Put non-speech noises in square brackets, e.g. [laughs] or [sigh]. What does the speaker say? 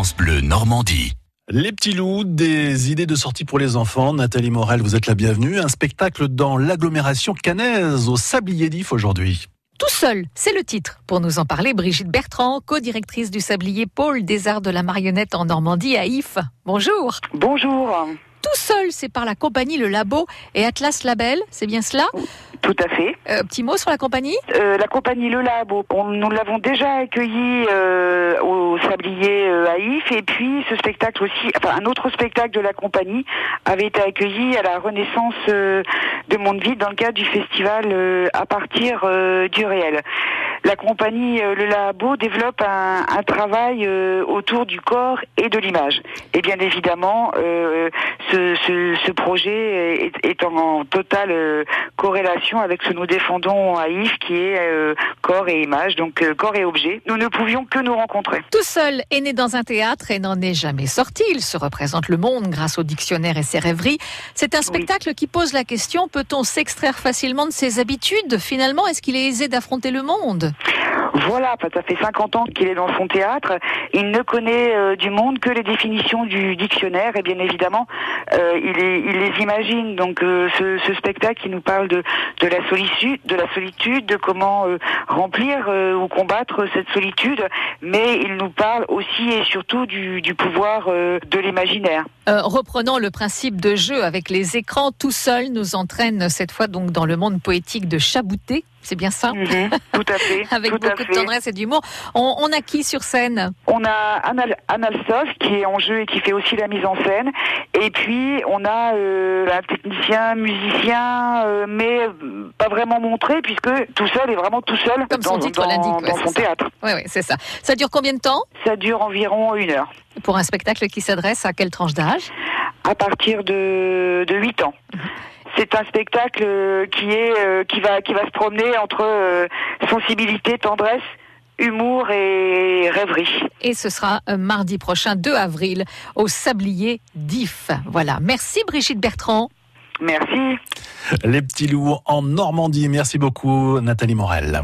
France Bleu Normandie. Les petits loups, des idées de sortie pour les enfants. Nathalie Morel, vous êtes la bienvenue. Un spectacle dans l'agglomération canaise au Sablier d'If aujourd'hui. Tout seul, c'est le titre. Pour nous en parler, Brigitte Bertrand, co-directrice du Sablier Pôle des Arts de la Marionnette en Normandie à If. Bonjour. Bonjour. Tout seul, c'est par la compagnie Le Labo et Atlas Label, c'est bien cela? Tout à fait. Euh, petit mot sur la compagnie Euh, la compagnie Le Labo, on- nous l'avons déjà accueilli euh, au Sablier euh, à If, et puis ce spectacle aussi, enfin un autre spectacle de la compagnie avait été accueilli à la Renaissance euh, de Mondeville dans le cadre du festival euh, à partir euh, du réel. La compagnie Le Labo développe un, un travail euh, autour du corps et de l'image. Et bien évidemment, euh, ce, projet est, est en totale euh, corrélation avec ce que nous défendons à Yves, qui est euh, corps et image, donc euh, corps et objet. Nous ne pouvions que nous rencontrer. Tout seul est né dans un théâtre et n'en est jamais sorti. Il se représente le monde grâce au dictionnaire et ses rêveries. C'est un spectacle qui pose la question, peut-on s'extraire facilement de ses habitudes Finalement, est-ce qu'il est aisé d'affronter le monde? Voilà, ça fait 50 ans qu'il est dans son théâtre. Il ne connaît euh, du monde que les définitions du dictionnaire et bien évidemment, euh, il, est- il les imagine. Donc euh, ce, spectacle, il nous parle de, la solitude, de la solitude, de comment euh, remplir euh, ou combattre cette solitude, mais il nous parle aussi et surtout du, pouvoir euh, de l'imaginaire. Euh, reprenant le principe de jeu avec les écrans, tout seul nous entraîne cette fois donc dans le monde poétique de Chabouté. C'est bien ça Mhm, tout à fait. [laughs] Avec tout beaucoup de tendresse et d'humour. On, on a qui sur scène On a Anal, qui est en jeu et qui fait aussi la mise en scène. Et puis on a euh, un technicien, musicien, euh, mais pas vraiment montré puisque tout seul est vraiment tout seul Comme son dans, titre dans- ouais, son théâtre. Oui, oui, c'est ça. Ça dure combien de temps Ça dure environ une heure, pour un spectacle qui s'adresse à quelle tranche d'âge à partir de, de 8 ans. C'est un spectacle euh, qui est euh, qui va qui va se promener entre euh, sensibilité, tendresse, humour et rêverie. Et ce sera mardi prochain, 2 avril, au Sablier d'If. Voilà. Merci Brigitte Bertrand. Merci. Les petits loups en Normandie. Merci beaucoup, Nathalie Morel.